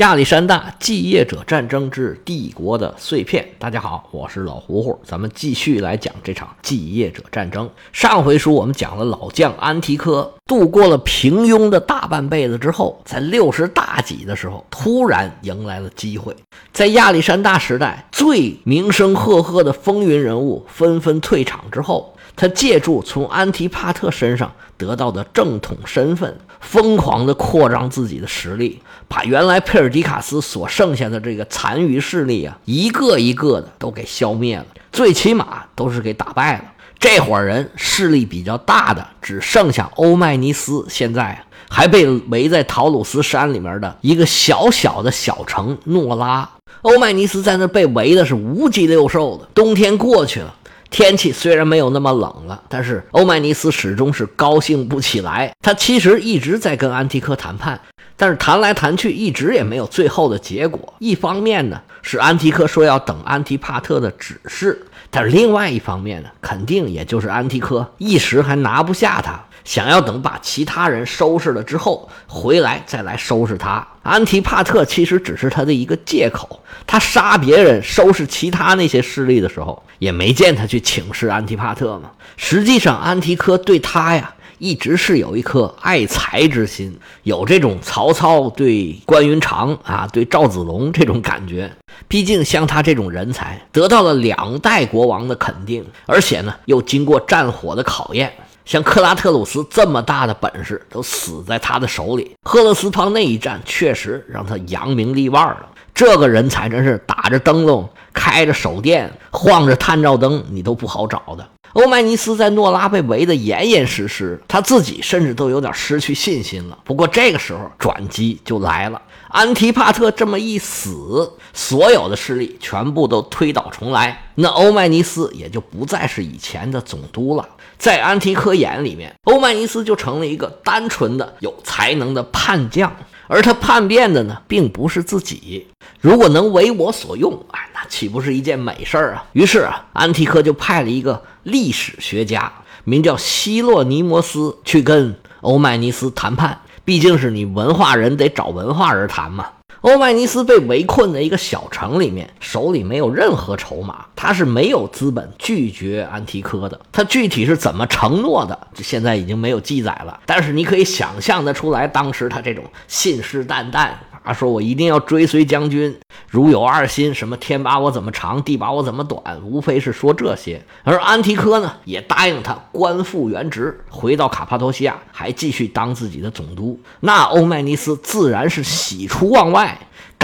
亚历山大继业者战争之帝国的碎片。大家好，我是老胡胡，咱们继续来讲这场继业者战争。上回书我们讲了老将安提柯度过了平庸的大半辈子之后，在六十大几的时候，突然迎来了机会。在亚历山大时代最名声赫赫的风云人物纷纷退场之后，他借助从安提帕特身上得到的正统身份，疯狂地扩张自己的实力。把原来佩尔迪卡斯所剩下的这个残余势力啊，一个一个的都给消灭了，最起码都是给打败了。这伙人势力比较大的，只剩下欧迈尼斯，现在还被围在陶鲁斯山里面的一个小小的小城诺拉。欧迈尼斯在那被围的是五脊六兽的。冬天过去了，天气虽然没有那么冷了，但是欧迈尼斯始终是高兴不起来。他其实一直在跟安提柯谈判。但是谈来谈去，一直也没有最后的结果。一方面呢，是安提柯说要等安提帕特的指示；但是另外一方面呢，肯定也就是安提柯一时还拿不下他，想要等把其他人收拾了之后回来再来收拾他。安提帕特其实只是他的一个借口。他杀别人、收拾其他那些势力的时候，也没见他去请示安提帕特嘛。实际上，安提柯对他呀。一直是有一颗爱才之心，有这种曹操对关云长啊，对赵子龙这种感觉。毕竟像他这种人才，得到了两代国王的肯定，而且呢又经过战火的考验。像克拉特鲁斯这么大的本事，都死在他的手里。赫勒斯滂那一战确实让他扬名立万了。这个人才真是打着灯笼，开着手电，晃着探照灯，你都不好找的。欧迈尼斯在诺拉被围得严严实实，他自己甚至都有点失去信心了。不过这个时候转机就来了，安提帕特这么一死，所有的势力全部都推倒重来，那欧迈尼斯也就不再是以前的总督了。在安提柯眼里面，欧迈尼斯就成了一个单纯的有才能的叛将。而他叛变的呢，并不是自己。如果能为我所用，哎，那岂不是一件美事儿啊？于是啊，安提柯就派了一个历史学家，名叫希洛尼摩斯，去跟欧迈尼斯谈判。毕竟是你文化人，得找文化人谈嘛。欧迈尼斯被围困在一个小城里面，手里没有任何筹码，他是没有资本拒绝安提柯的。他具体是怎么承诺的，这现在已经没有记载了。但是你可以想象得出来，当时他这种信誓旦旦。啊说：“我一定要追随将军，如有二心，什么天把我怎么长，地把我怎么短，无非是说这些。”而安提柯呢，也答应他官复原职，回到卡帕多西亚，还继续当自己的总督。那欧迈尼斯自然是喜出望外，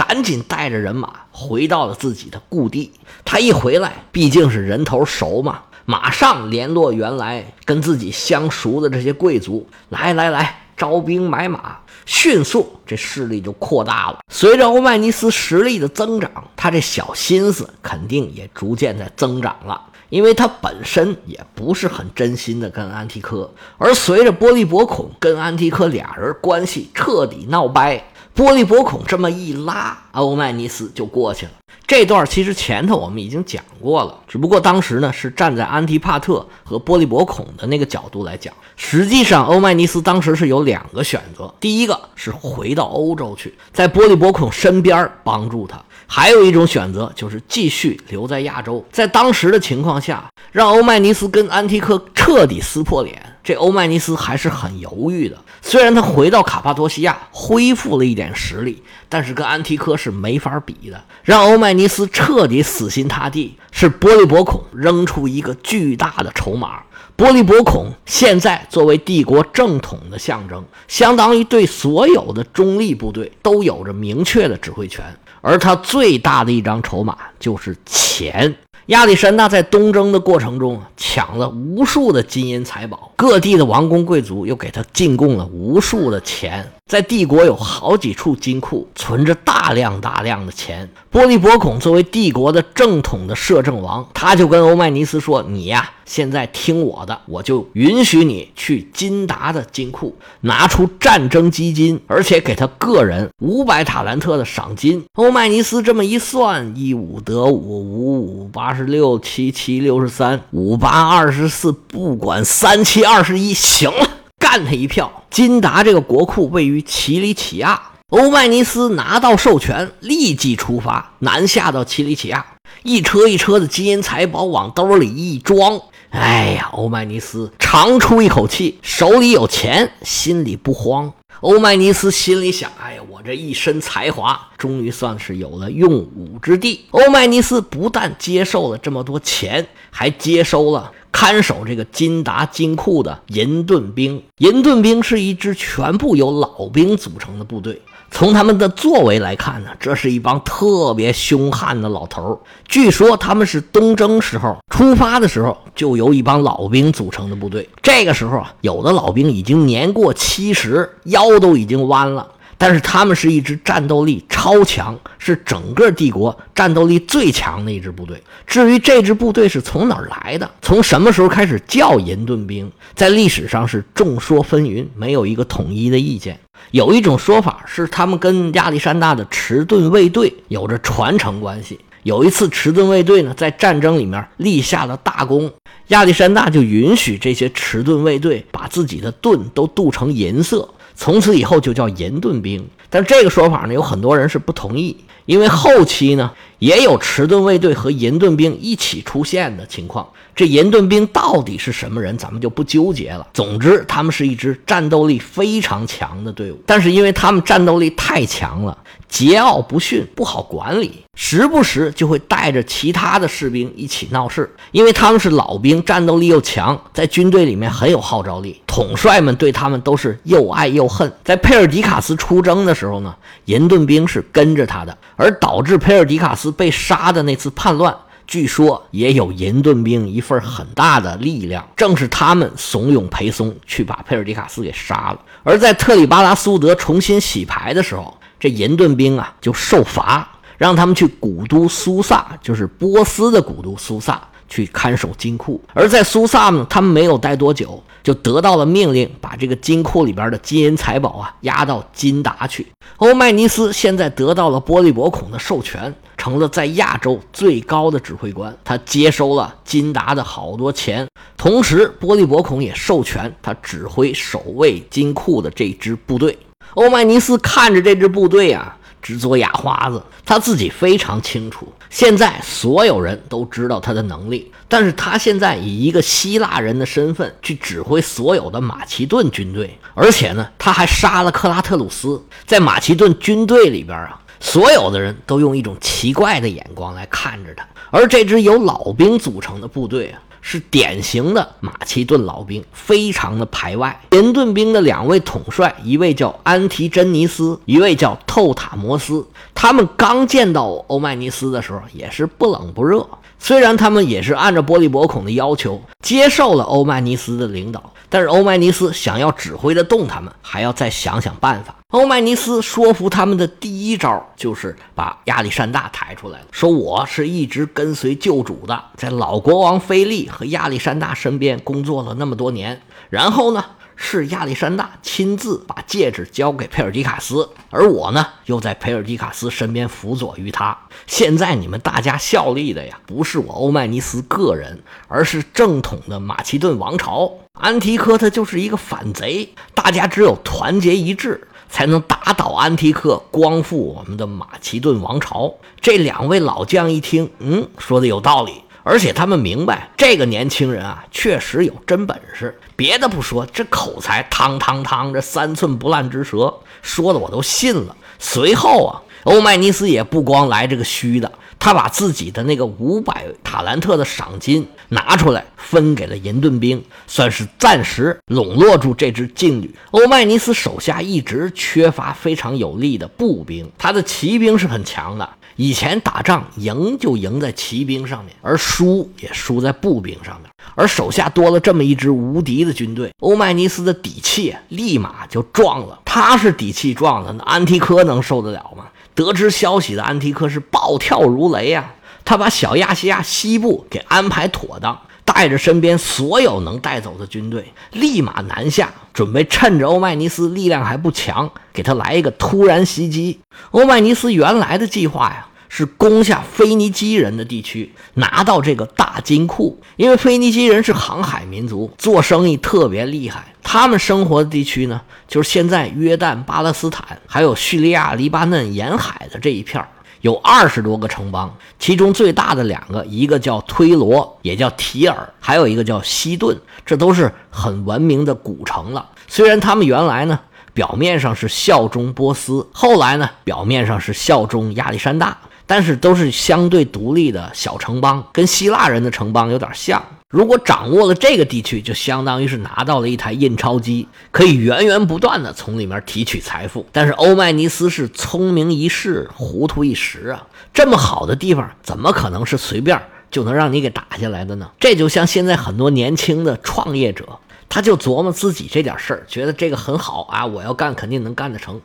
赶紧带着人马回到了自己的故地。他一回来，毕竟是人头熟嘛，马上联络原来跟自己相熟的这些贵族，来来来，招兵买马。迅速，这势力就扩大了。随着欧迈尼斯实力的增长，他这小心思肯定也逐渐在增长了。因为他本身也不是很真心的跟安提柯，而随着波利伯孔跟安提柯俩人关系彻底闹掰，波利伯孔这么一拉，欧迈尼斯就过去了。这段其实前头我们已经讲过了，只不过当时呢是站在安提帕特和波利伯孔的那个角度来讲。实际上，欧迈尼斯当时是有两个选择：第一个是回到欧洲去，在波利伯孔身边帮助他；还有一种选择就是继续留在亚洲。在当时的情况下，让欧迈尼斯跟安提柯彻底撕破脸。这欧迈尼斯还是很犹豫的，虽然他回到卡帕多西亚恢复了一点实力，但是跟安提柯是没法比的。让欧迈尼斯彻底死心塌地，是波利伯孔扔出一个巨大的筹码。波利伯孔现在作为帝国正统的象征，相当于对所有的中立部队都有着明确的指挥权，而他最大的一张筹码就是钱。亚历山大在东征的过程中抢了无数的金银财宝，各地的王公贵族又给他进贡了无数的钱。在帝国有好几处金库，存着大量大量的钱。波利伯孔作为帝国的正统的摄政王，他就跟欧迈尼斯说：“你呀，现在听我的，我就允许你去金达的金库拿出战争基金，而且给他个人五百塔兰特的赏金。”欧迈尼斯这么一算，一五得五，五五八十六，七七六十三，五八二十四，不管三七二十一，行了。干他一票！金达这个国库位于奇里乞亚，欧迈尼斯拿到授权，立即出发，南下到奇里乞亚，一车一车的金银财宝往兜里一装。哎呀，欧迈尼斯长出一口气，手里有钱，心里不慌。欧麦尼斯心里想：哎呀，我这一身才华，终于算是有了用武之地。欧麦尼斯不但接受了这么多钱，还接收了。看守这个金达金库的银盾兵，银盾兵是一支全部由老兵组成的部队。从他们的作为来看呢，这是一帮特别凶悍的老头。据说他们是东征时候出发的时候就由一帮老兵组成的部队。这个时候啊，有的老兵已经年过七十，腰都已经弯了。但是他们是一支战斗力超强，是整个帝国战斗力最强的一支部队。至于这支部队是从哪儿来的，从什么时候开始叫银盾兵，在历史上是众说纷纭，没有一个统一的意见。有一种说法是他们跟亚历山大的迟钝卫队有着传承关系。有一次，迟钝卫队呢在战争里面立下了大功，亚历山大就允许这些迟钝卫队把自己的盾都镀成银色。从此以后就叫银盾兵，但这个说法呢，有很多人是不同意，因为后期呢也有迟钝卫队和银盾兵一起出现的情况。这银盾兵到底是什么人，咱们就不纠结了。总之，他们是一支战斗力非常强的队伍，但是因为他们战斗力太强了。桀骜不驯，不好管理，时不时就会带着其他的士兵一起闹事。因为他们是老兵，战斗力又强，在军队里面很有号召力，统帅们对他们都是又爱又恨。在佩尔迪卡斯出征的时候呢，银盾兵是跟着他的，而导致佩尔迪卡斯被杀的那次叛乱，据说也有银盾兵一份很大的力量，正是他们怂恿裴松去把佩尔迪卡斯给杀了。而在特里巴拉苏德重新洗牌的时候。这银盾兵啊，就受罚，让他们去古都苏萨，就是波斯的古都苏萨，去看守金库。而在苏萨呢，他们没有待多久，就得到了命令，把这个金库里边的金银财宝啊押到金达去。欧迈尼斯现在得到了波利伯孔的授权，成了在亚洲最高的指挥官。他接收了金达的好多钱，同时波利伯孔也授权他指挥守卫金库的这支部队。欧迈尼斯看着这支部队啊，直嘬牙花子。他自己非常清楚，现在所有人都知道他的能力，但是他现在以一个希腊人的身份去指挥所有的马其顿军队，而且呢，他还杀了克拉特鲁斯。在马其顿军队里边啊，所有的人都用一种奇怪的眼光来看着他。而这支由老兵组成的部队啊。是典型的马其顿老兵，非常的排外。林顿兵的两位统帅，一位叫安提真尼斯，一位叫透塔摩斯。他们刚见到欧迈尼斯的时候，也是不冷不热。虽然他们也是按照波利伯孔的要求接受了欧迈尼斯的领导，但是欧迈尼斯想要指挥得动他们，还要再想想办法。欧迈尼斯说服他们的第一招就是把亚历山大抬出来了，说我是一直跟随旧主的，在老国王菲利和亚历山大身边工作了那么多年。然后呢，是亚历山大亲自把戒指交给佩尔迪卡斯，而我呢，又在佩尔迪卡斯身边辅佐于他。现在你们大家效力的呀，不是我欧迈尼斯个人，而是正统的马其顿王朝。安提柯他就是一个反贼，大家只有团结一致。才能打倒安提克，光复我们的马其顿王朝。这两位老将一听，嗯，说的有道理，而且他们明白这个年轻人啊，确实有真本事。别的不说，这口才，汤汤汤，这三寸不烂之舌，说的我都信了。随后啊，欧迈尼斯也不光来这个虚的。他把自己的那个五百塔兰特的赏金拿出来，分给了银盾兵，算是暂时笼络住这支劲旅。欧迈尼斯手下一直缺乏非常有力的步兵，他的骑兵是很强的。以前打仗赢就赢在骑兵上面，而输也输在步兵上面。而手下多了这么一支无敌的军队，欧迈尼斯的底气立马就壮了。他是底气壮了，那安提柯能受得了吗？得知消息的安提柯是暴跳如雷呀！他把小亚细亚西部给安排妥当，带着身边所有能带走的军队，立马南下，准备趁着欧迈尼斯力量还不强，给他来一个突然袭击。欧迈尼斯原来的计划呀。是攻下腓尼基人的地区，拿到这个大金库。因为腓尼基人是航海民族，做生意特别厉害。他们生活的地区呢，就是现在约旦、巴勒斯坦，还有叙利亚、黎巴嫩沿海的这一片儿。有二十多个城邦，其中最大的两个，一个叫推罗，也叫提尔，还有一个叫西顿，这都是很文明的古城了。虽然他们原来呢，表面上是效忠波斯，后来呢，表面上是效忠亚历山大，但是都是相对独立的小城邦，跟希腊人的城邦有点像。如果掌握了这个地区，就相当于是拿到了一台印钞机，可以源源不断的从里面提取财富。但是欧迈尼斯是聪明一世，糊涂一时啊！这么好的地方，怎么可能是随便就能让你给打下来的呢？这就像现在很多年轻的创业者，他就琢磨自己这点事儿，觉得这个很好啊，我要干肯定能干得成。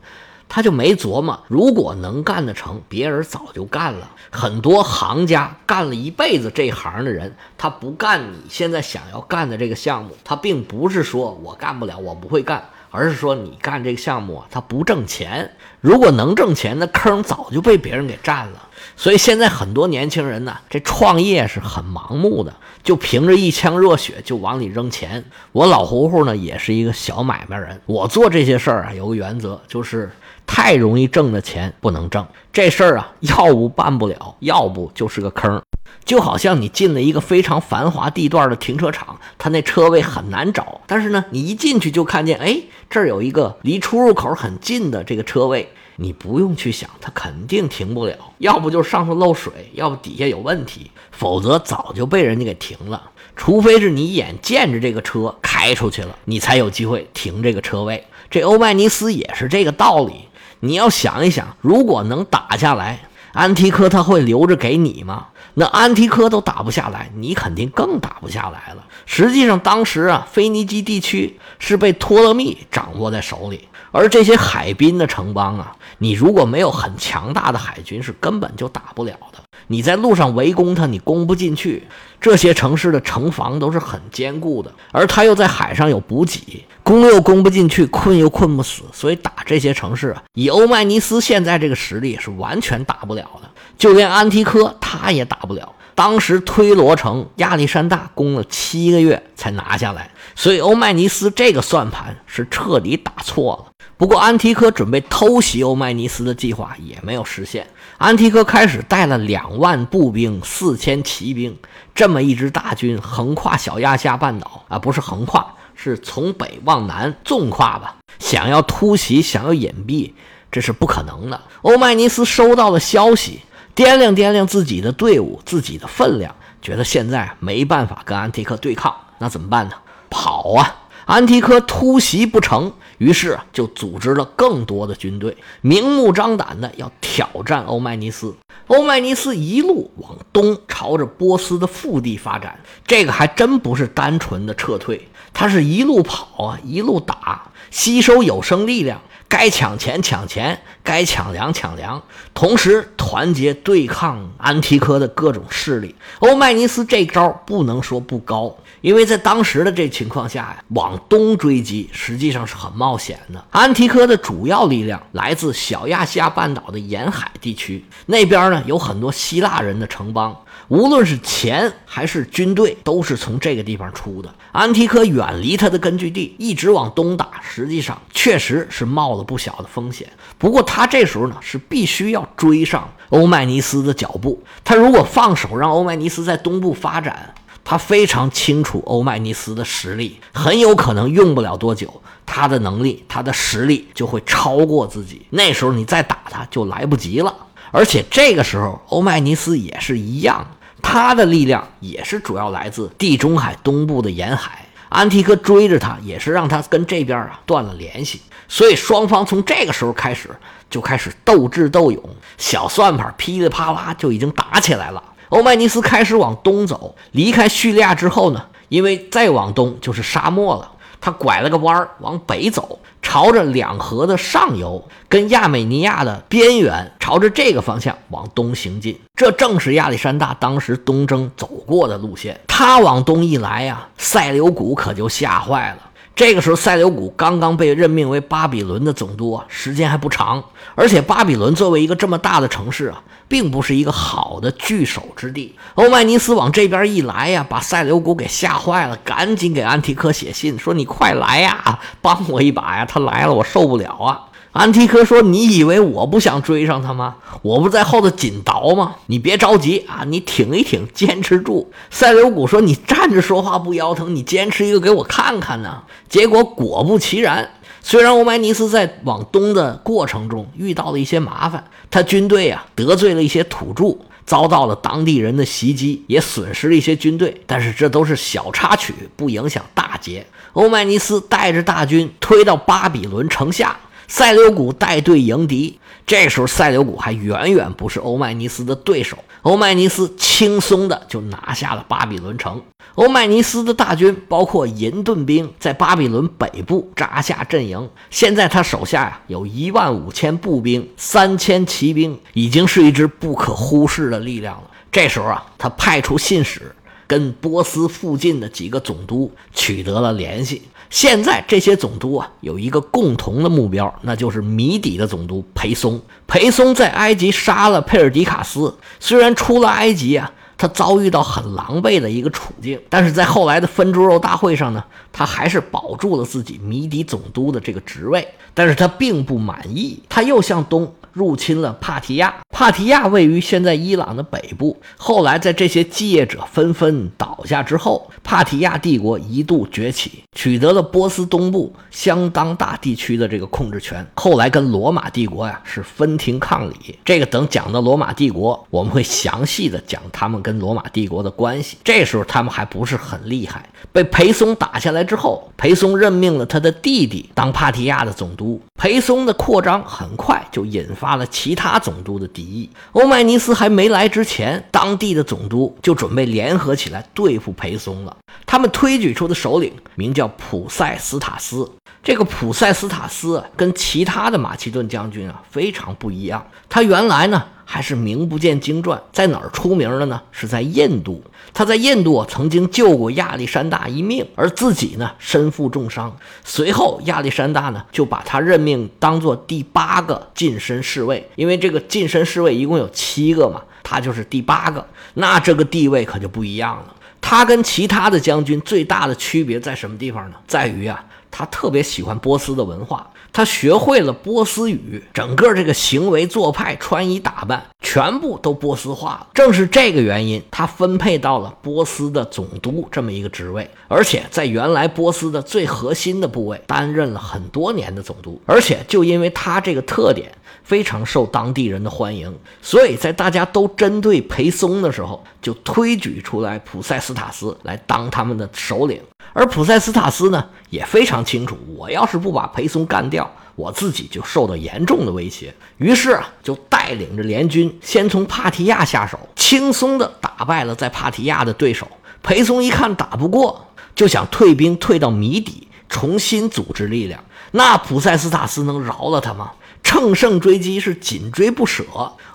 他就没琢磨，如果能干得成，别人早就干了。很多行家干了一辈子这行的人，他不干你现在想要干的这个项目，他并不是说我干不了，我不会干，而是说你干这个项目啊，他不挣钱。如果能挣钱，那坑早就被别人给占了。所以现在很多年轻人呢，这创业是很盲目的，就凭着一腔热血就往里扔钱。我老胡胡呢，也是一个小买卖人，我做这些事儿啊，有个原则就是。太容易挣的钱不能挣，这事儿啊，要不办不了，要不就是个坑。就好像你进了一个非常繁华地段的停车场，它那车位很难找，但是呢，你一进去就看见，哎，这儿有一个离出入口很近的这个车位，你不用去想，它肯定停不了，要不就是上头漏水，要不底下有问题，否则早就被人家给停了。除非是你眼见着这个车开出去了，你才有机会停这个车位。这欧迈尼斯也是这个道理。你要想一想，如果能打下来，安提柯他会留着给你吗？那安提柯都打不下来，你肯定更打不下来了。实际上，当时啊，腓尼基地区是被托勒密掌握在手里，而这些海滨的城邦啊，你如果没有很强大的海军，是根本就打不了的。你在路上围攻他，你攻不进去。这些城市的城防都是很坚固的，而他又在海上有补给，攻又攻不进去，困又困不死，所以打这些城市啊，以欧迈尼斯现在这个实力是完全打不了的，就连安提柯他也打不了。当时推罗城亚历山大攻了七个月才拿下来，所以欧迈尼斯这个算盘是彻底打错了。不过安提柯准备偷袭欧迈尼斯的计划也没有实现。安提柯开始带了两万步兵、四千骑兵，这么一支大军横跨小亚细亚半岛啊，不是横跨，是从北往南纵跨吧？想要突袭，想要隐蔽，这是不可能的。欧迈尼斯收到了消息，掂量掂量自己的队伍、自己的分量，觉得现在没办法跟安提柯对抗，那怎么办呢？跑啊！安提柯突袭不成，于是就组织了更多的军队，明目张胆的要挑战欧迈尼斯。欧迈尼斯一路往东，朝着波斯的腹地发展。这个还真不是单纯的撤退，他是一路跑啊，一路打，吸收有生力量。该抢钱抢钱，该抢粮抢粮，同时团结对抗安提柯的各种势力。欧迈尼斯这招不能说不高，因为在当时的这情况下呀，往东追击实际上是很冒险的。安提柯的主要力量来自小亚细亚半岛的沿海地区，那边呢有很多希腊人的城邦。无论是钱还是军队，都是从这个地方出的。安提柯远离他的根据地，一直往东打，实际上确实是冒了不小的风险。不过他这时候呢，是必须要追上欧迈尼斯的脚步。他如果放手让欧迈尼斯在东部发展，他非常清楚欧迈尼斯的实力，很有可能用不了多久，他的能力、他的实力就会超过自己。那时候你再打他就来不及了。而且这个时候，欧迈尼斯也是一样。他的力量也是主要来自地中海东部的沿海，安提柯追着他，也是让他跟这边啊断了联系。所以双方从这个时候开始就开始斗智斗勇，小算盘噼里啪啦就已经打起来了。欧迈尼斯开始往东走，离开叙利亚之后呢，因为再往东就是沙漠了，他拐了个弯儿往北走。朝着两河的上游，跟亚美尼亚的边缘，朝着这个方向往东行进。这正是亚历山大当时东征走过的路线。他往东一来呀，塞琉古可就吓坏了。这个时候，塞琉古刚刚被任命为巴比伦的总督啊，时间还不长。而且，巴比伦作为一个这么大的城市啊，并不是一个好的据守之地。欧迈尼斯往这边一来呀，把塞琉古给吓坏了，赶紧给安提柯写信说：“你快来呀，帮我一把呀！他来了，我受不了啊！”安提柯说：“你以为我不想追上他吗？我不在后头紧倒吗？你别着急啊，你挺一挺，坚持住。”塞琉古说：“你站着说话不腰疼，你坚持一个给我看看呢。”结果果不其然，虽然欧迈尼斯在往东的过程中遇到了一些麻烦，他军队啊得罪了一些土著，遭到了当地人的袭击，也损失了一些军队，但是这都是小插曲，不影响大节。欧迈尼斯带着大军推到巴比伦城下。塞琉古带队迎敌，这时候塞琉古还远远不是欧迈尼斯的对手。欧迈尼斯轻松的就拿下了巴比伦城。欧迈尼斯的大军包括银盾兵，在巴比伦北部扎下阵营。现在他手下呀有一万五千步兵，三千骑兵，已经是一支不可忽视的力量了。这时候啊，他派出信使跟波斯附近的几个总督取得了联系。现在这些总督啊，有一个共同的目标，那就是谜底的总督裴松。裴松在埃及杀了佩尔迪卡斯，虽然出了埃及啊，他遭遇到很狼狈的一个处境，但是在后来的分猪肉大会上呢，他还是保住了自己谜底总督的这个职位。但是他并不满意，他又向东。入侵了帕提亚，帕提亚位于现在伊朗的北部。后来，在这些继业者纷纷倒下之后，帕提亚帝国一度崛起，取得了波斯东部相当大地区的这个控制权。后来跟罗马帝国呀是分庭抗礼。这个等讲到罗马帝国，我们会详细的讲他们跟罗马帝国的关系。这时候他们还不是很厉害。被裴松打下来之后，裴松任命了他的弟弟当帕提亚的总督。裴松的扩张很快就引发了其他总督的敌意。欧迈尼斯还没来之前，当地的总督就准备联合起来对付裴松了。他们推举出的首领名叫普塞斯塔斯。这个普塞斯塔斯跟其他的马其顿将军啊非常不一样。他原来呢。还是名不见经传，在哪儿出名了呢？是在印度。他在印度曾经救过亚历山大一命，而自己呢身负重伤。随后亚历山大呢就把他任命当做第八个近身侍卫，因为这个近身侍卫一共有七个嘛，他就是第八个。那这个地位可就不一样了。他跟其他的将军最大的区别在什么地方呢？在于啊，他特别喜欢波斯的文化。他学会了波斯语，整个这个行为做派、穿衣打扮，全部都波斯化了。正是这个原因，他分配到了波斯的总督这么一个职位，而且在原来波斯的最核心的部位担任了很多年的总督。而且就因为他这个特点，非常受当地人的欢迎，所以在大家都针对裴松的时候，就推举出来普塞斯塔斯来当他们的首领。而普塞斯塔斯呢，也非常清楚，我要是不把裴松干掉，我自己就受到严重的威胁。于是啊，就带领着联军先从帕提亚下手，轻松地打败了在帕提亚的对手。裴松一看打不过，就想退兵退到米底，重新组织力量。那普塞斯塔斯能饶了他吗？乘胜追击是紧追不舍。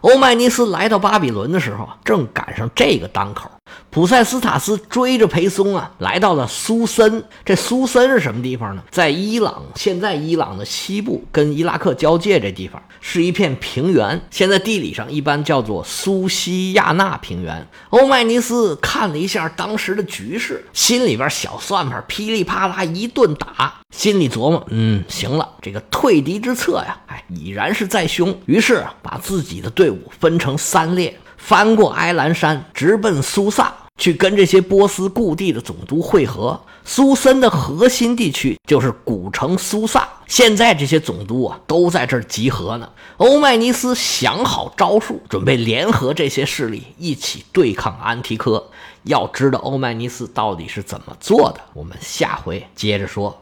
欧迈尼斯来到巴比伦的时候，正赶上这个当口。普塞斯塔斯追着裴松啊，来到了苏森。这苏森是什么地方呢？在伊朗，现在伊朗的西部，跟伊拉克交界这地方，是一片平原。现在地理上一般叫做苏西亚纳平原。欧迈尼斯看了一下当时的局势，心里边小算盘噼里啪啦一顿打，心里琢磨：嗯，行了，这个退敌之策呀，哎，已然是在胸。于是，把自己的队伍分成三列，翻过埃兰山，直奔苏萨。去跟这些波斯故地的总督会合。苏森的核心地区就是古城苏萨，现在这些总督啊都在这儿集合呢。欧迈尼斯想好招数，准备联合这些势力一起对抗安提柯。要知道欧迈尼斯到底是怎么做的，我们下回接着说。